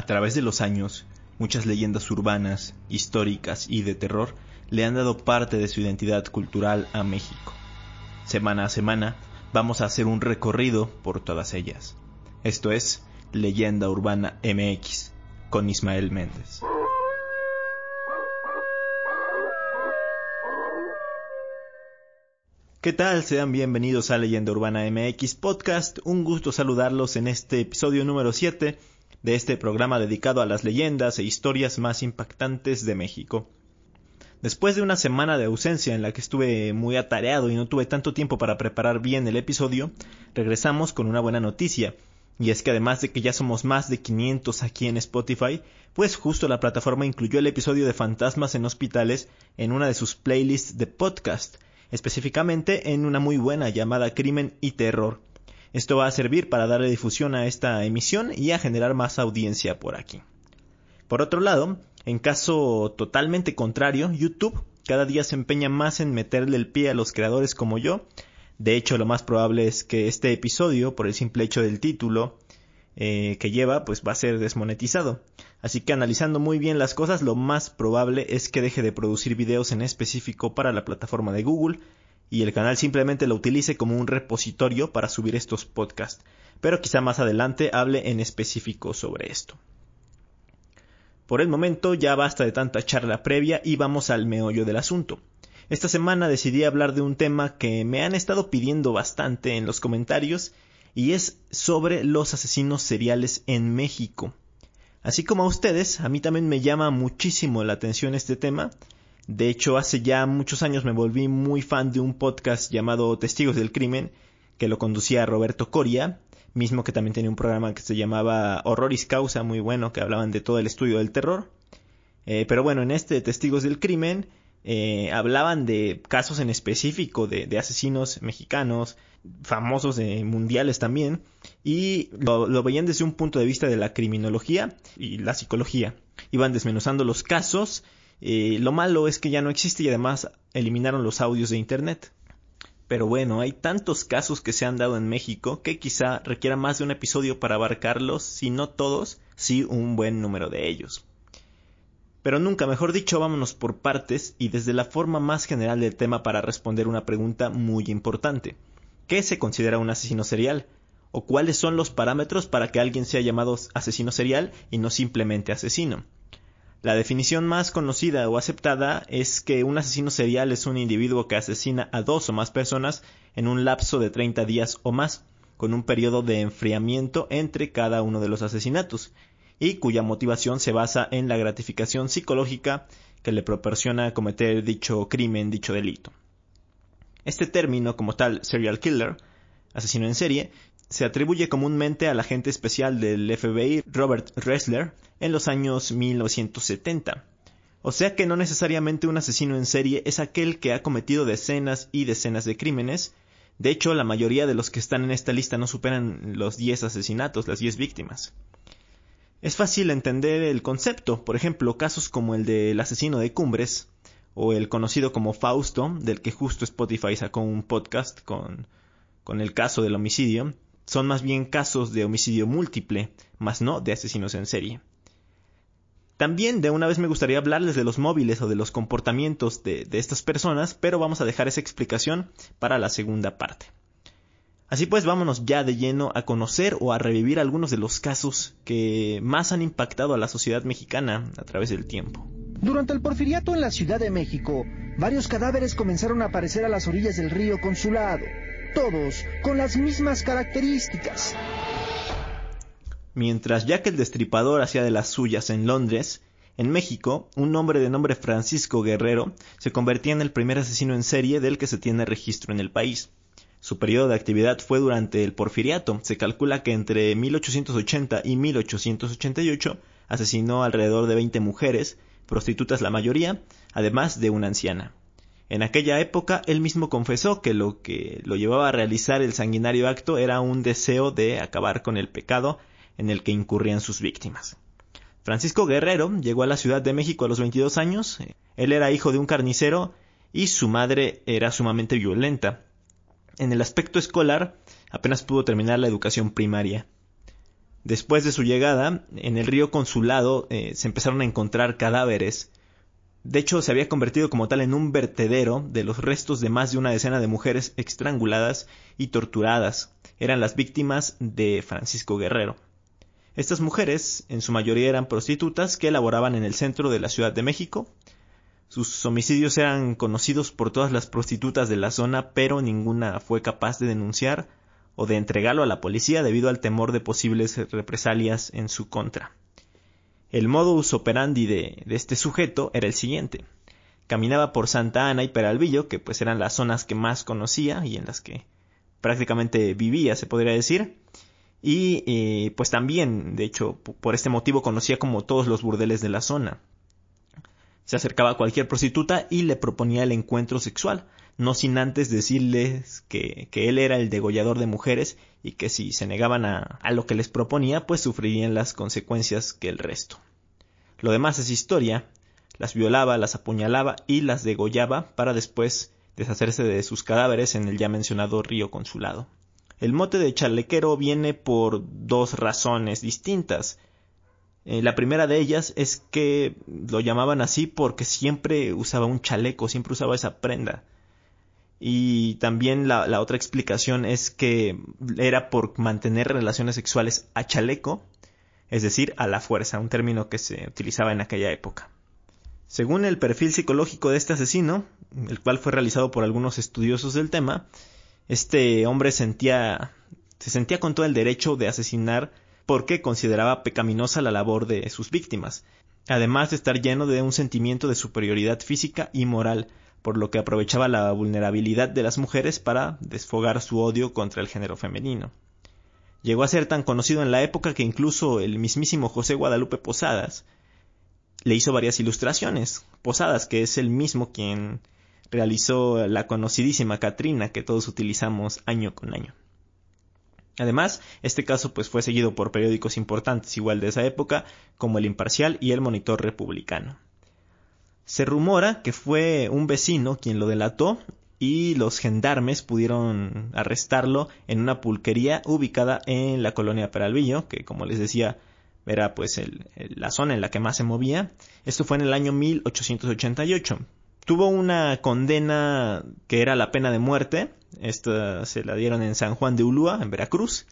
A través de los años, muchas leyendas urbanas, históricas y de terror le han dado parte de su identidad cultural a México. Semana a semana vamos a hacer un recorrido por todas ellas. Esto es Leyenda Urbana MX con Ismael Méndez. ¿Qué tal? Sean bienvenidos a Leyenda Urbana MX Podcast. Un gusto saludarlos en este episodio número 7 de este programa dedicado a las leyendas e historias más impactantes de México. Después de una semana de ausencia en la que estuve muy atareado y no tuve tanto tiempo para preparar bien el episodio, regresamos con una buena noticia. Y es que además de que ya somos más de 500 aquí en Spotify, pues justo la plataforma incluyó el episodio de Fantasmas en Hospitales en una de sus playlists de podcast, específicamente en una muy buena llamada Crimen y Terror. Esto va a servir para darle difusión a esta emisión y a generar más audiencia por aquí. Por otro lado, en caso totalmente contrario, YouTube cada día se empeña más en meterle el pie a los creadores como yo. De hecho, lo más probable es que este episodio, por el simple hecho del título eh, que lleva, pues va a ser desmonetizado. Así que analizando muy bien las cosas, lo más probable es que deje de producir videos en específico para la plataforma de Google y el canal simplemente lo utilice como un repositorio para subir estos podcasts. Pero quizá más adelante hable en específico sobre esto. Por el momento ya basta de tanta charla previa y vamos al meollo del asunto. Esta semana decidí hablar de un tema que me han estado pidiendo bastante en los comentarios y es sobre los asesinos seriales en México. Así como a ustedes, a mí también me llama muchísimo la atención este tema. De hecho, hace ya muchos años me volví muy fan de un podcast llamado Testigos del Crimen, que lo conducía Roberto Coria, mismo que también tenía un programa que se llamaba Horroris Causa, muy bueno, que hablaban de todo el estudio del terror. Eh, pero bueno, en este Testigos del Crimen eh, hablaban de casos en específico de, asesinos mexicanos, famosos de mundiales también, y lo, veían desde un punto de vista de la criminología y la psicología. Iban desmenuzando los casos. Eh, lo malo es que ya no existe y además eliminaron los audios de internet. Pero bueno, hay tantos casos que se han dado en México que quizá requiera más de un episodio para abarcarlos, si no todos, sí un buen número de ellos. Pero nunca, mejor dicho, vámonos por partes y desde la forma más general del tema para responder una pregunta muy importante. ¿Qué se considera un asesino serial? ¿O cuáles son los parámetros para que alguien sea llamado asesino serial y no simplemente asesino? La definición más conocida o aceptada es que un asesino serial es un individuo que asesina a dos o más personas en un lapso de 30 días o más, con un periodo de enfriamiento entre cada uno de los asesinatos, y cuya motivación se basa en la gratificación psicológica que le proporciona cometer dicho crimen, dicho delito. Este término, como tal, serial killer, asesino en serie, se atribuye comúnmente al agente especial del FBI Robert Ressler en los años 1970. O sea que no necesariamente un asesino en serie es aquel que ha cometido decenas y decenas de crímenes. De hecho, la mayoría de los que están en esta lista no superan los 10 asesinatos, las 10 víctimas. Es fácil entender el concepto, por ejemplo, casos como el del asesino de Cumbres, o el conocido como Fausto, del que justo Spotify sacó un podcast con, con el caso del homicidio, son más bien casos de homicidio múltiple, más no de asesinos en serie. También de una vez me gustaría hablarles de los móviles o de los comportamientos de, estas personas, pero vamos a dejar esa explicación para la segunda parte. Así pues, vámonos ya de lleno a conocer o a revivir algunos de los casos que más han impactado a la sociedad mexicana a través del tiempo. Durante el porfiriato en la Ciudad de México, varios cadáveres comenzaron a aparecer a las orillas del río Consulado todos con las mismas características. Mientras Jack el Destripador hacía de las suyas en Londres, en México, un hombre de nombre Francisco Guerrero se convertía en el primer asesino en serie del que se tiene registro en el país. Su periodo de actividad fue durante el Porfiriato. Se calcula que entre 1880 y 1888 asesinó alrededor de 20 mujeres, prostitutas la mayoría, además de una anciana. En aquella época él mismo confesó que lo que lo llevaba a realizar el sanguinario acto era un deseo de acabar con el pecado en el que incurrían sus víctimas. Francisco Guerrero llegó a la Ciudad de México a los 22 años. Él era hijo de un carnicero y su madre era sumamente violenta. En el aspecto escolar apenas pudo terminar la educación primaria. Después de su llegada, en el río Consulado eh, se empezaron a encontrar cadáveres. De hecho, se había convertido como tal en un vertedero de los restos de más de una decena de mujeres estranguladas y torturadas. Eran las víctimas de Francisco Guerrero. Estas mujeres, en su mayoría eran prostitutas que laboraban en el centro de la Ciudad de México. Sus homicidios eran conocidos por todas las prostitutas de la zona, pero ninguna fue capaz de denunciar o de entregarlo a la policía debido al temor de posibles represalias en su contra. El modus operandi de, este sujeto era el siguiente. Caminaba por Santa Ana y Peralvillo, que pues eran las zonas que más conocía y en las que prácticamente vivía, se podría decir, y eh, pues también, de hecho, por este motivo conocía como todos los burdeles de la zona. Se acercaba a cualquier prostituta y le proponía el encuentro sexual, no sin antes decirles que, él era el degollador de mujeres y que si se negaban a, a lo que les proponía, pues sufrirían las consecuencias que el resto. Lo demás es historia, las violaba, las apuñalaba y las degollaba para después deshacerse de sus cadáveres en el ya mencionado río consulado. El mote de chalequero viene por dos razones distintas. Eh, la primera de ellas es que lo llamaban así porque siempre usaba un chaleco, siempre usaba esa prenda. Y también la, otra explicación es que era por mantener relaciones sexuales a chaleco, es decir, a la fuerza, un término que se utilizaba en aquella época. Según el perfil psicológico de este asesino, el cual fue realizado por algunos estudiosos del tema, este hombre sentía, se sentía con todo el derecho de asesinar porque consideraba pecaminosa la labor de sus víctimas, además de estar lleno de un sentimiento de superioridad física y moral, por lo que aprovechaba la vulnerabilidad de las mujeres para desfogar su odio contra el género femenino. Llegó a ser tan conocido en la época que incluso el mismísimo José Guadalupe Posadas le hizo varias ilustraciones. Posadas, que es el mismo quien realizó la conocidísima Katrina que todos utilizamos año con año. Además, este caso pues fue seguido por periódicos importantes igual de esa época, como El Imparcial y El Monitor Republicano. Se rumora que fue un vecino quien lo delató y los gendarmes pudieron arrestarlo en una pulquería ubicada en la colonia Peralvillo, que como les decía era pues la zona en la que más se movía. Esto fue en el año 1888 tuvo una condena que era la pena de muerte. Esta se la dieron en San Juan de Ulúa, en Veracruz.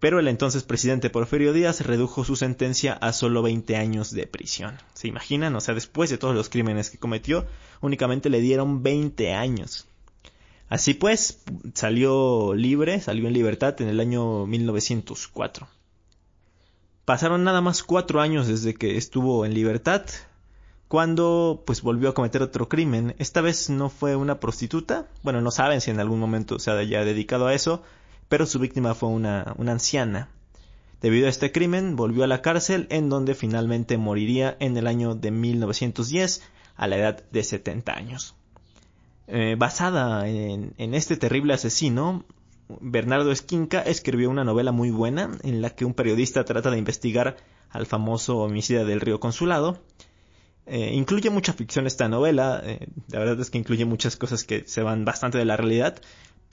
Pero el entonces presidente Porfirio Díaz redujo su sentencia a solo 20 años de prisión. ¿Se imaginan? O sea, después de todos los crímenes que cometió, únicamente le dieron 20 años. Así pues, salió libre, salió en libertad en el año 1904. Pasaron nada más cuatro años desde que estuvo en libertad, cuando pues volvió a cometer otro crimen. Esta vez no fue una prostituta, bueno, no saben si en algún momento se haya dedicado a eso, pero su víctima fue una, anciana. Debido a este crimen, volvió a la cárcel en donde finalmente moriría en el año de 1910 a la edad de 70 años. Eh, basada en, en este terrible asesino, Bernardo Esquinca escribió una novela muy buena en la que un periodista trata de investigar al famoso homicida del río Consulado, eh, incluye mucha ficción esta novela, eh, la verdad es que incluye muchas cosas que se van bastante de la realidad,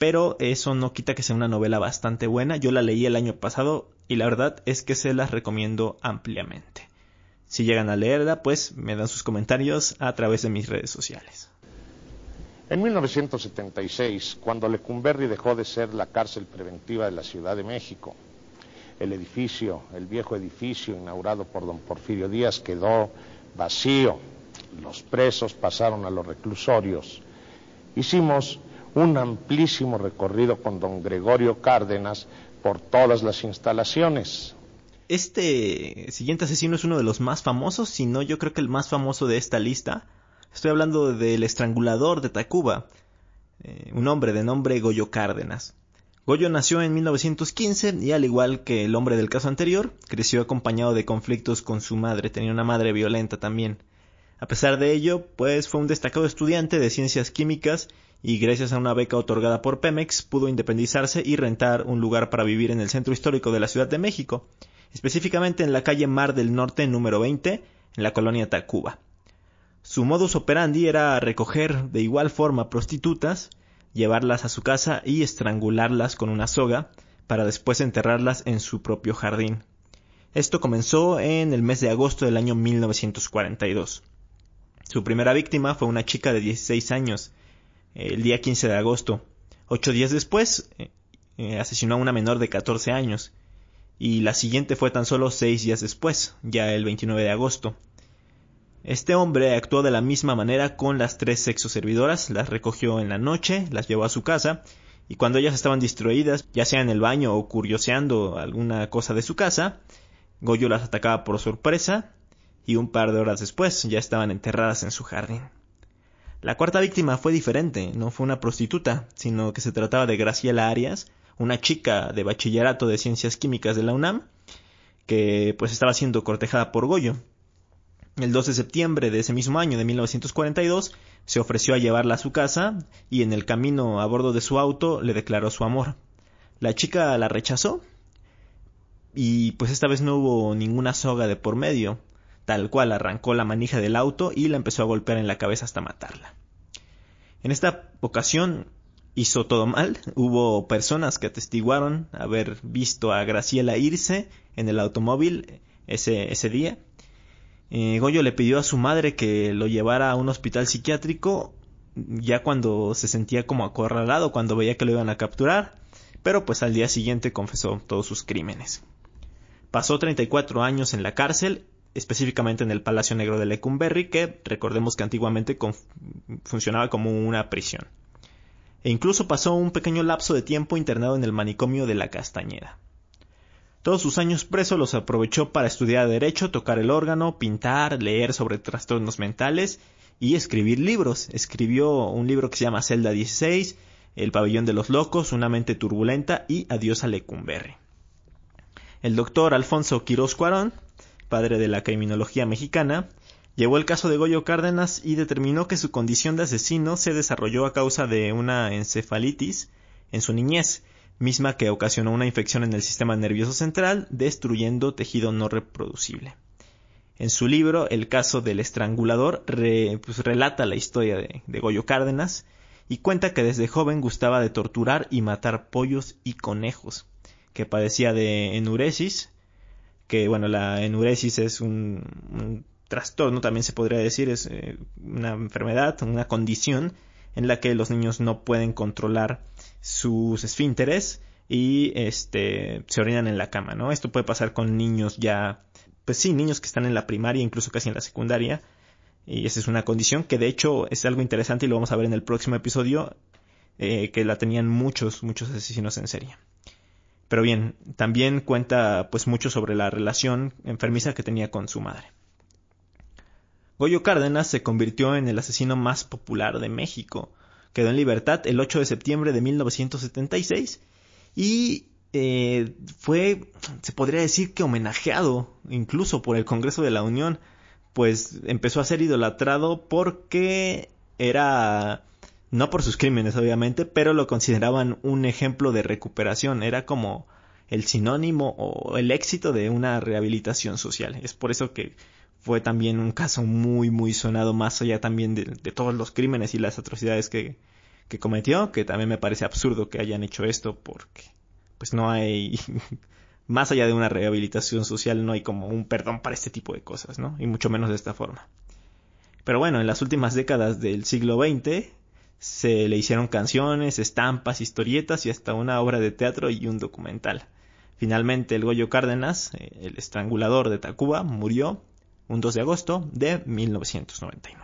pero eso no quita que sea una novela bastante buena. Yo la leí el año pasado y la verdad es que se las recomiendo ampliamente. Si llegan a leerla, pues me dan sus comentarios a través de mis redes sociales. En 1976, cuando Lecumberri dejó de ser la cárcel preventiva de la Ciudad de México, el edificio, el viejo edificio inaugurado por don Porfirio Díaz quedó vacío. Los presos pasaron a los reclusorios. Hicimos un amplísimo recorrido con don Gregorio Cárdenas por todas las instalaciones. Este siguiente asesino es uno de los más famosos, si no yo creo que el más famoso de esta lista. Estoy hablando del estrangulador de Tacuba, eh, un hombre de nombre Goyo Cárdenas. Goyo nació en 1915 y al igual que el hombre del caso anterior, creció acompañado de conflictos con su madre, tenía una madre violenta también. A pesar de ello, pues fue un destacado estudiante de ciencias químicas y gracias a una beca otorgada por Pemex pudo independizarse y rentar un lugar para vivir en el centro histórico de la Ciudad de México, específicamente en la calle Mar del Norte número 20, en la colonia Tacuba. Su modus operandi era recoger de igual forma prostitutas, llevarlas a su casa y estrangularlas con una soga para después enterrarlas en su propio jardín. Esto comenzó en el mes de agosto del año 1942. Su primera víctima fue una chica de 16 años, el día 15 de agosto. Ocho días después, eh, eh, asesinó a una menor de 14 años, y la siguiente fue tan solo seis días después, ya el 29 de agosto. Este hombre actuó de la misma manera con las tres sexoservidoras, las recogió en la noche, las llevó a su casa, y cuando ellas estaban distraídas, ya sea en el baño o curioseando alguna cosa de su casa, Goyo las atacaba por sorpresa y un par de horas después ya estaban enterradas en su jardín. La cuarta víctima fue diferente, no fue una prostituta, sino que se trataba de Graciela Arias, una chica de bachillerato de ciencias químicas de la UNAM, que pues estaba siendo cortejada por Goyo. El 2 de septiembre de ese mismo año de 1942 se ofreció a llevarla a su casa y en el camino a bordo de su auto le declaró su amor. La chica la rechazó y pues esta vez no hubo ninguna soga de por medio, tal cual arrancó la manija del auto y la empezó a golpear en la cabeza hasta matarla. En esta ocasión hizo todo mal, hubo personas que atestiguaron haber visto a Graciela irse en el automóvil ese, ese día. Eh, Goyo le pidió a su madre que lo llevara a un hospital psiquiátrico ya cuando se sentía como acorralado, cuando veía que lo iban a capturar, pero pues al día siguiente confesó todos sus crímenes. Pasó 34 años en la cárcel, específicamente en el Palacio Negro de Lecumberri, que recordemos que antiguamente funcionaba como una prisión. E incluso pasó un pequeño lapso de tiempo internado en el manicomio de la Castañeda. Todos sus años preso los aprovechó para estudiar derecho, tocar el órgano, pintar, leer sobre trastornos mentales y escribir libros. Escribió un libro que se llama Celda 16, El pabellón de los locos, Una mente turbulenta y Adiós a Lecumberri. El doctor Alfonso Quirós Cuarón, padre de la criminología mexicana, llevó el caso de Goyo Cárdenas y determinó que su condición de asesino se desarrolló a causa de una encefalitis en su niñez, misma que ocasionó una infección en el sistema nervioso central, destruyendo tejido no reproducible. En su libro, El caso del estrangulador, pues, relata la historia de, de Goyo Cárdenas y cuenta que desde joven gustaba de torturar y matar pollos y conejos que padecía de enuresis, que bueno, la enuresis es un, trastorno, también se podría decir, es eh, una enfermedad, una condición en la que los niños no pueden controlar sus esfínteres y este se orinan en la cama, ¿no? Esto puede pasar con niños ya, pues sí, niños que están en la primaria, incluso casi en la secundaria, y esa es una condición que de hecho es algo interesante y lo vamos a ver en el próximo episodio, eh, que la tenían muchos, muchos asesinos en serie. Pero bien, también cuenta pues mucho sobre la relación enfermiza que tenía con su madre. Goyo Cárdenas se convirtió en el asesino más popular de México. Quedó en libertad el 8 de septiembre de 1976 y eh, fue, se podría decir que homenajeado incluso por el Congreso de la Unión, pues empezó a ser idolatrado porque era no por sus crímenes obviamente, pero lo consideraban un ejemplo de recuperación, era como el sinónimo o el éxito de una rehabilitación social. Es por eso que fue también un caso muy muy sonado más allá también de, todos los crímenes y las atrocidades que, que cometió, que también me parece absurdo que hayan hecho esto porque pues no hay más allá de una rehabilitación social no hay como un perdón para este tipo de cosas, ¿no? Y mucho menos de esta forma. Pero bueno, en las últimas décadas del siglo XX se le hicieron canciones, estampas, historietas y hasta una obra de teatro y un documental. Finalmente, el Goyo Cárdenas, eh, el estrangulador de Tacuba, murió un 2 de agosto de 1999.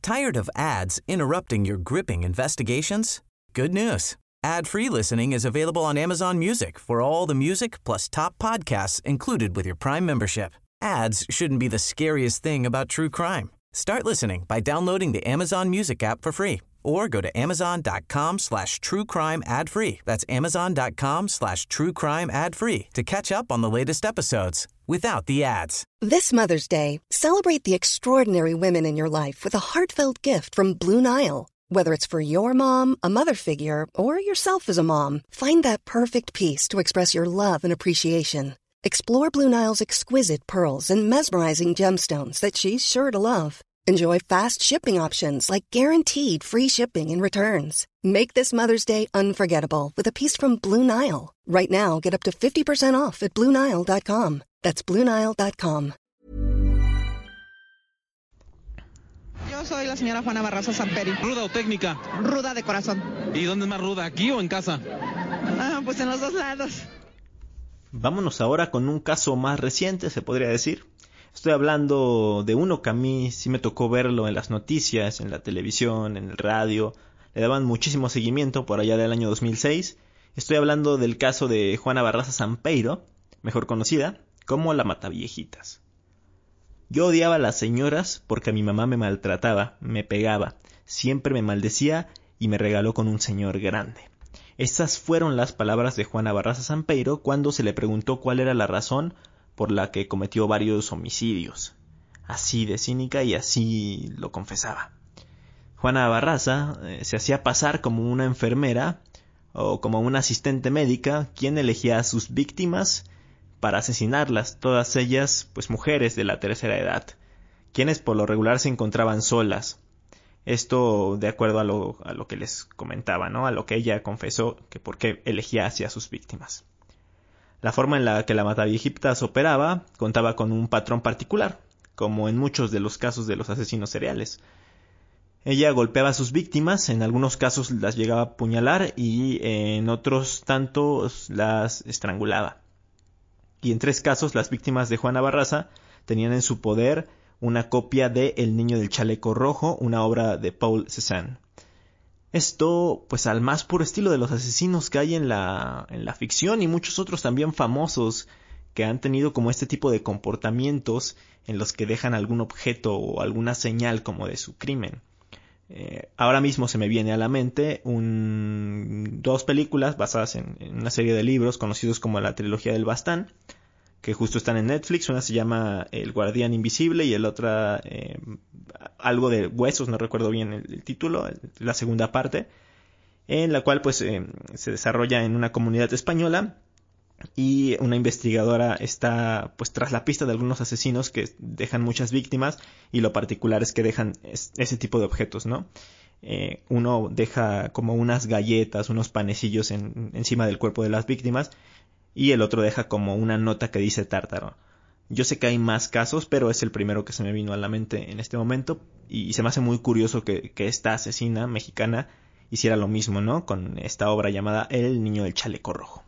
Tired of ads interrupting your gripping investigations? Good news. Ad-free listening is available on Amazon Music for all the music plus top podcasts included with your Prime membership. Ads shouldn't be the scariest thing about true crime. Start listening by downloading the Amazon Music app for free or go to amazon.com slash true crime ad free. That's amazon.com slash true crime ad free to catch up on the latest episodes without the ads. This Mother's Day, celebrate the extraordinary women in your life with a heartfelt gift from Blue Nile. Whether it's for your mom, a mother figure, or yourself as a mom, find that perfect piece to express your love and appreciation. Explore Blue Nile's exquisite pearls and mesmerizing gemstones that she's sure to love. Enjoy fast shipping options like guaranteed free shipping and returns. Make this Mother's Day unforgettable with a piece from Blue Nile. Right now, get up to 50% off at BlueNile.com. That's BlueNile.com. Yo soy la señora Juana Barraza Samperi. ¿Ruda o técnica? Ruda de corazón. ¿Y dónde es más ruda, aquí o en casa? Ah, pues en los dos lados. Vámonos ahora con un caso más reciente, se podría decir. Estoy hablando de uno que a mí sí me tocó verlo en las noticias, en la televisión, en el radio. Le daban muchísimo seguimiento por allá del año 2006. Estoy hablando del caso de Juana Barraza Sampeiro, mejor conocida como la Mataviejitas. Yo odiaba a las señoras porque mi mamá me maltrataba, me pegaba, siempre me maldecía y me regaló con un señor grande. Estas fueron las palabras de Juana Barraza Sampeiro cuando se le preguntó cuál era la razón por la que cometió varios homicidios. Así de cínica y así lo confesaba. Juana Barraza eh, se hacía pasar como una enfermera o como una asistente médica quien elegía a sus víctimas para asesinarlas, todas ellas pues mujeres de la tercera edad, quienes por lo regular se encontraban solas. Esto de acuerdo a lo, que les comentaba, ¿no? A lo que ella confesó que por qué elegía hacia sus víctimas. La forma en la que la Mataviejitas operaba contaba con un patrón particular, como en muchos de los casos de los asesinos seriales. Ella golpeaba a sus víctimas, en algunos casos las llegaba a apuñalar y en otros tantos las estrangulaba y en tres casos las víctimas de Juana Barraza tenían en su poder una copia de El niño del chaleco rojo, una obra de Paul Cézanne. Esto, pues al más puro estilo de los asesinos que hay en la, en la ficción y muchos otros también famosos que han tenido como este tipo de comportamientos en los que dejan algún objeto o alguna señal como de su crimen. Eh, ahora mismo se me viene a la mente un, dos películas basadas en, una serie de libros conocidos como la trilogía del Bastán, que justo están en Netflix. Una se llama El Guardián Invisible y el otra eh, algo de huesos, no recuerdo bien el, título, la segunda parte, en la cual pues eh, se desarrolla en una comunidad española y una investigadora está pues tras la pista de algunos asesinos que dejan muchas víctimas y lo particular es que dejan ese tipo de objetos, ¿no? Eh, uno deja como unas galletas, unos panecillos en, encima del cuerpo de las víctimas y el otro deja como una nota que dice tártaro. Yo sé que hay más casos, pero es el primero que se me vino a la mente en este momento y se me hace muy curioso que, que esta asesina mexicana hiciera lo mismo, ¿no? Con esta obra llamada El niño del chaleco rojo.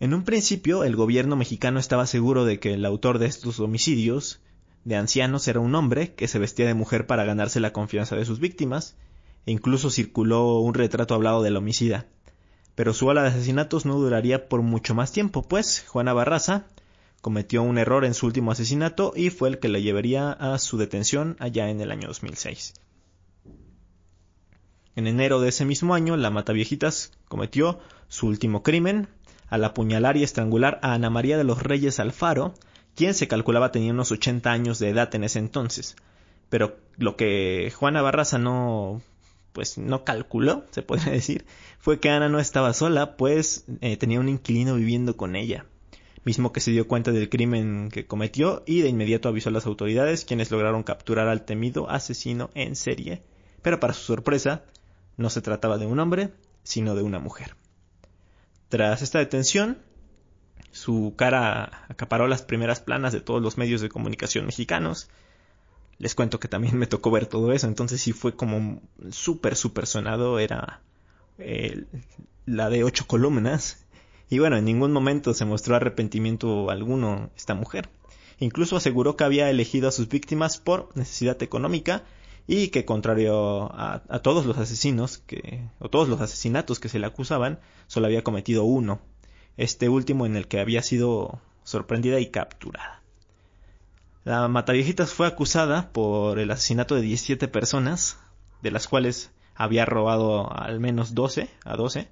En un principio, el gobierno mexicano estaba seguro de que el autor de estos homicidios de ancianos era un hombre que se vestía de mujer para ganarse la confianza de sus víctimas, e incluso circuló un retrato hablado del homicida. Pero su ola de asesinatos no duraría por mucho más tiempo, pues Juana Barraza cometió un error en su último asesinato y fue el que le llevaría a su detención allá en el año 2006. En enero de ese mismo año, la Mataviejitas cometió su último crimen, al apuñalar y estrangular a Ana María de los Reyes Alfaro, quien se calculaba tenía unos 80 años de edad en ese entonces. Pero lo que Juana Barraza no pues no calculó, se puede decir, fue que Ana no estaba sola, pues eh, tenía un inquilino viviendo con ella, mismo que se dio cuenta del crimen que cometió y de inmediato avisó a las autoridades, quienes lograron capturar al temido asesino en serie, pero para su sorpresa, no se trataba de un hombre, sino de una mujer. Tras esta detención, su cara acaparó las primeras planas de todos los medios de comunicación mexicanos. Les cuento que también me tocó ver todo eso, entonces sí fue como súper, súper sonado, era eh, la de ocho columnas. Y bueno, en ningún momento se mostró arrepentimiento alguno esta mujer. Incluso aseguró que había elegido a sus víctimas por necesidad económica y que contrario a, todos los asesinos que, o todos los asesinatos que se le acusaban, solo había cometido uno, este último en el que había sido sorprendida y capturada. La Mataviejitas fue acusada por el asesinato de 17 personas, de las cuales había robado al menos 12 a 12,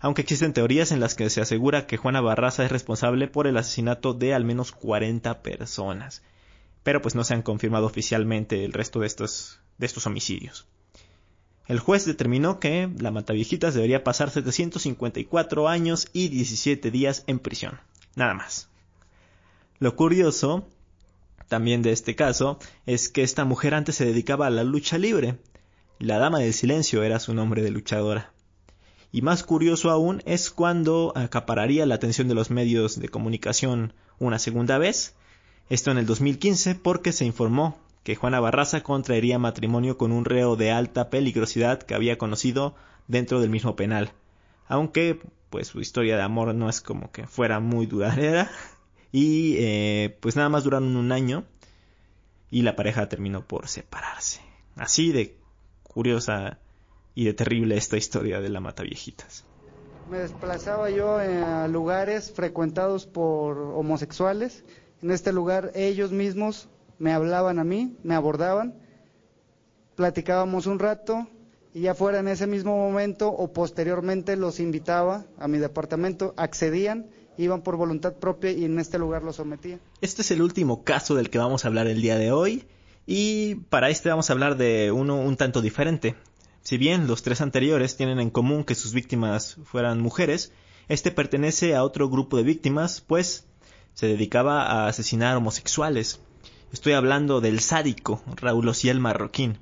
aunque existen teorías en las que se asegura que Juana Barraza es responsable por el asesinato de al menos 40 personas pero pues no se han confirmado oficialmente el resto de estos, de estos homicidios. El juez determinó que la Mataviejitas debería pasar 754 años y 17 días en prisión. Nada más. Lo curioso también de este caso es que esta mujer antes se dedicaba a la lucha libre. La Dama del Silencio era su nombre de luchadora. Y más curioso aún es cuando acapararía la atención de los medios de comunicación una segunda vez, esto en el 2015 porque se informó que Juana Barraza contraería matrimonio con un reo de alta peligrosidad que había conocido dentro del mismo penal. Aunque pues su historia de amor no es como que fuera muy duradera y eh, pues nada más duraron un año y la pareja terminó por separarse. Así de curiosa y de terrible esta historia de la mata viejitas. Me desplazaba yo a lugares frecuentados por homosexuales. En este lugar ellos mismos me hablaban a mí, me abordaban, platicábamos un rato y ya fuera en ese mismo momento o posteriormente los invitaba a mi departamento, accedían, iban por voluntad propia y en este lugar los sometía. Este es el último caso del que vamos a hablar el día de hoy y para este vamos a hablar de uno un tanto diferente. Si bien los tres anteriores tienen en común que sus víctimas fueran mujeres, este pertenece a otro grupo de víctimas, pues se dedicaba a asesinar homosexuales. Estoy hablando del sádico Raúl Ociel Marroquín.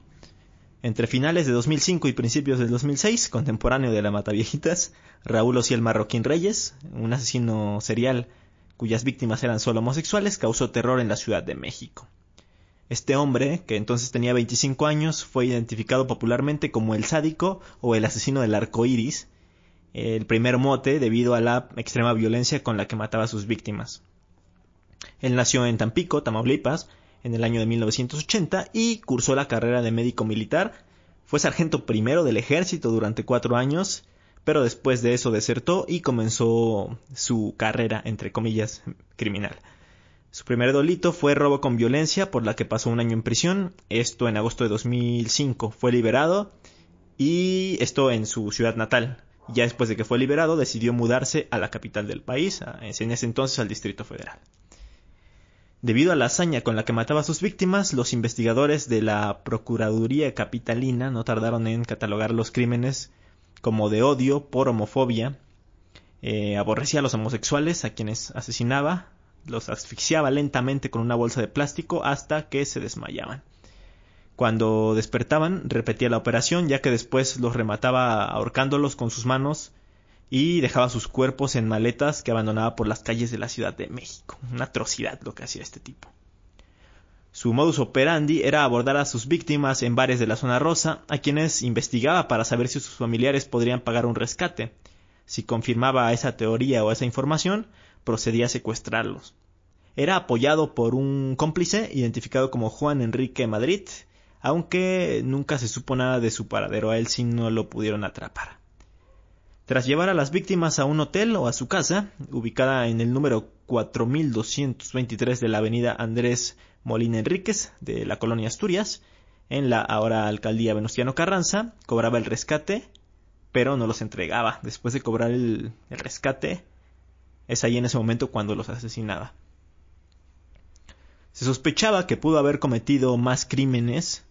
Entre finales de 2005 y principios del 2006, contemporáneo de la Mataviejitas, Raúl Ociel Marroquín Reyes, un asesino serial cuyas víctimas eran solo homosexuales, causó terror en la Ciudad de México. Este hombre, que entonces tenía 25 años, fue identificado popularmente como el sádico o el asesino del arco iris, el primer mote debido a la extrema violencia con la que mataba a sus víctimas. Él nació en Tampico, Tamaulipas, en el año de 1980 y cursó la carrera de médico militar. Fue sargento primero del ejército durante cuatro años, pero después de eso desertó y comenzó su carrera, entre comillas, criminal. Su primer delito fue robo con violencia, por la que pasó un año en prisión. Esto en agosto de 2005. Fue liberado y esto en su ciudad natal. Ya después de que fue liberado, decidió mudarse a la capital del país, en ese entonces al Distrito Federal. Debido a la hazaña con la que mataba a sus víctimas, los investigadores de la Procuraduría Capitalina no tardaron en catalogar los crímenes como de odio por homofobia. Eh, aborrecía a los homosexuales, a quienes asesinaba, los asfixiaba lentamente con una bolsa de plástico hasta que se desmayaban. Cuando despertaban, repetía la operación, ya que después los remataba ahorcándolos con sus manos y dejaba sus cuerpos en maletas que abandonaba por las calles de la Ciudad de México. Una atrocidad lo que hacía este tipo. Su modus operandi era abordar a sus víctimas en bares de la zona rosa, a quienes investigaba para saber si sus familiares podrían pagar un rescate. Si confirmaba esa teoría o esa información, procedía a secuestrarlos. Era apoyado por un cómplice identificado como Juan Enrique Madrid, aunque nunca se supo nada de su paradero, a él sí no lo pudieron atrapar. Tras llevar a las víctimas a un hotel o a su casa, ubicada en el número 4223 de la avenida Andrés Molina Enríquez de la colonia Asturias, en la ahora alcaldía Venustiano Carranza, cobraba el rescate, pero no los entregaba. Después de cobrar el, el rescate, es ahí en ese momento cuando los asesinaba. Se sospechaba que pudo haber cometido más crímenes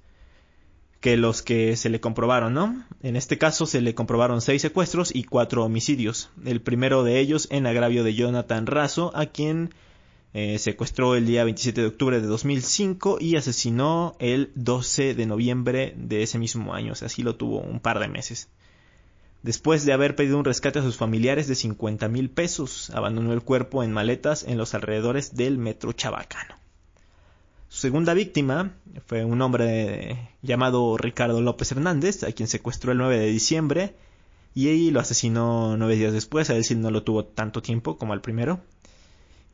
que los que se le comprobaron, ¿no? En este caso se le comprobaron seis secuestros y cuatro homicidios. El primero de ellos en agravio de Jonathan Razo, a quien eh, secuestró el día 27 de octubre de 2005 y asesinó el 12 de noviembre de ese mismo año, o sea, así lo tuvo un par de meses. Después de haber pedido un rescate a sus familiares de 50 mil pesos, abandonó el cuerpo en maletas en los alrededores del metro Chabacano. Su segunda víctima fue un hombre llamado Ricardo López Hernández, a quien secuestró el 9 de diciembre y lo asesinó nueve días después. A él sí no lo tuvo tanto tiempo como al primero.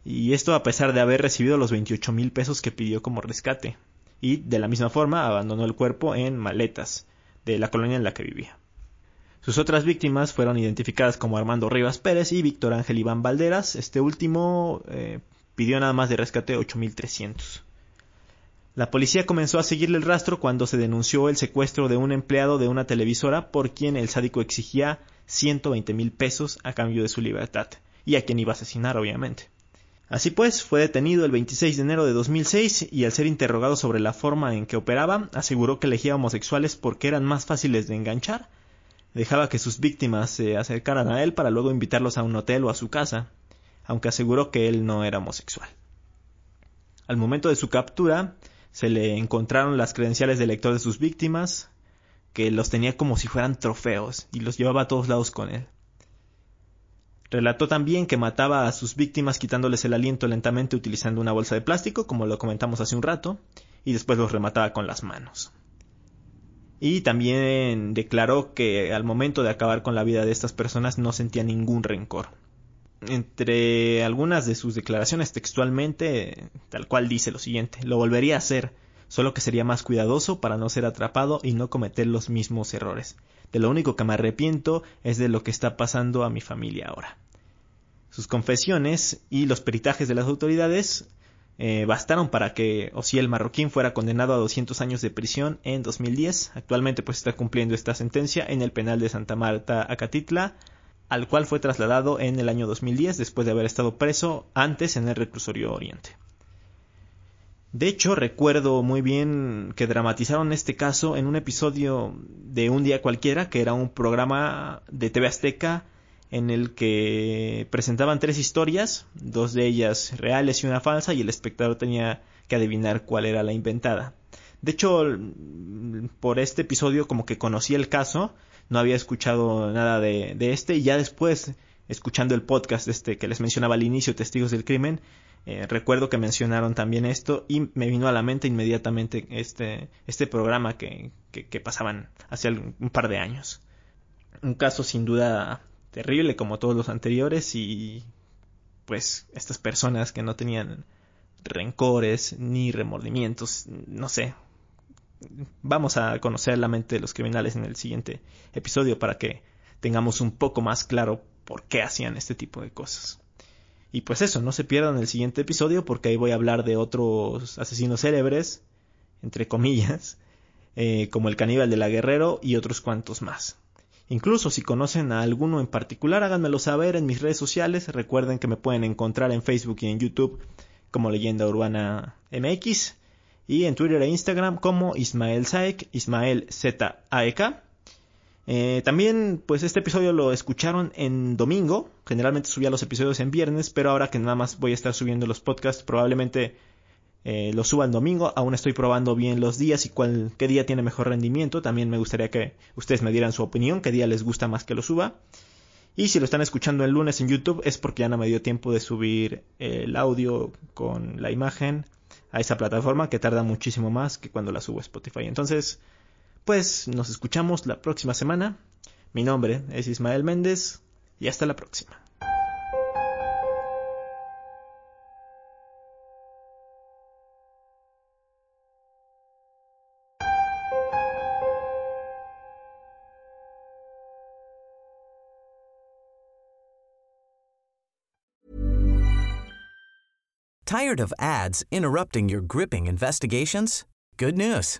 Y esto a pesar de haber recibido los 28 mil pesos que pidió como rescate. Y de la misma forma abandonó el cuerpo en maletas de la colonia en la que vivía. Sus otras víctimas fueron identificadas como Armando Rivas Pérez y Víctor Ángel Iván Valderas. Este último eh, pidió nada más de rescate 8.300. La policía comenzó a seguirle el rastro cuando se denunció el secuestro de un empleado de una televisora por quien el sádico exigía 120 mil pesos a cambio de su libertad, y a quien iba a asesinar obviamente. Así pues, fue detenido el 26 de enero de 2006 y al ser interrogado sobre la forma en que operaba, aseguró que elegía homosexuales porque eran más fáciles de enganchar Dejaba que sus víctimas se acercaran a él para luego invitarlos a un hotel o a su casa, aunque aseguró que él no era homosexual. Al momento de su captura, se le encontraron las credenciales de lector de sus víctimas, que los tenía como si fueran trofeos y los llevaba a todos lados con él. Relató también que mataba a sus víctimas quitándoles el aliento lentamente utilizando una bolsa de plástico, como lo comentamos hace un rato, y después los remataba con las manos. Y también declaró que al momento de acabar con la vida de estas personas no sentía ningún rencor. Entre algunas de sus declaraciones textualmente, tal cual dice lo siguiente, lo volvería a hacer, solo que sería más cuidadoso para no ser atrapado y no cometer los mismos errores. De lo único que me arrepiento es de lo que está pasando a mi familia ahora. Sus confesiones y los peritajes de las autoridades eh, bastaron para que Osiel Marroquín fuera condenado a 200 años de prisión en 2010. Actualmente pues está cumpliendo esta sentencia en el penal de Santa Marta, Acatitla, al cual fue trasladado en el año 2010 después de haber estado preso antes en el reclusorio Oriente. De hecho, recuerdo muy bien que dramatizaron este caso en un episodio de Un día cualquiera, que era un programa de TV Azteca en el que presentaban tres historias, dos de ellas reales y una falsa, y el espectador tenía que adivinar cuál era la inventada. De hecho, por este episodio como que conocí el caso, no había escuchado nada de, de este, y ya después, escuchando el podcast este que les mencionaba al inicio, Testigos del Crimen, eh, recuerdo que mencionaron también esto y me vino a la mente inmediatamente este, este programa que, que, pasaban hace un par de años. Un caso sin duda terrible como todos los anteriores y pues estas personas que no tenían rencores ni remordimientos, no sé. Vamos a conocer la mente de los criminales en el siguiente episodio para que tengamos un poco más claro por qué hacían este tipo de cosas. Y pues eso, no se pierdan el siguiente episodio porque ahí voy a hablar de otros asesinos célebres, entre comillas, eh, como el caníbal de la Guerrero y otros cuantos más. Incluso si conocen a alguno en particular, háganmelo saber en mis redes sociales. Recuerden que me pueden encontrar en Facebook y en YouTube como Leyenda Urbana MX y en Twitter e Instagram como Ismael Saek, Ismael Z A E K. Eh, también, pues este episodio lo escucharon en domingo. Generalmente subía los episodios en viernes, pero ahora que nada más voy a estar subiendo los podcasts, probablemente eh, los suba en domingo. Aún estoy probando bien los días y cuál, qué día tiene mejor rendimiento. También me gustaría que ustedes me dieran su opinión, qué día les gusta más que lo suba. Y si lo están escuchando el lunes en YouTube es porque ya no me dio tiempo de subir el audio con la imagen a esa plataforma que tarda muchísimo más que cuando la subo a Spotify. Entonces, pues nos escuchamos la próxima semana. Mi nombre es Ismael Méndez y hasta la próxima. Tired of ads interrupting your gripping investigations? Good news.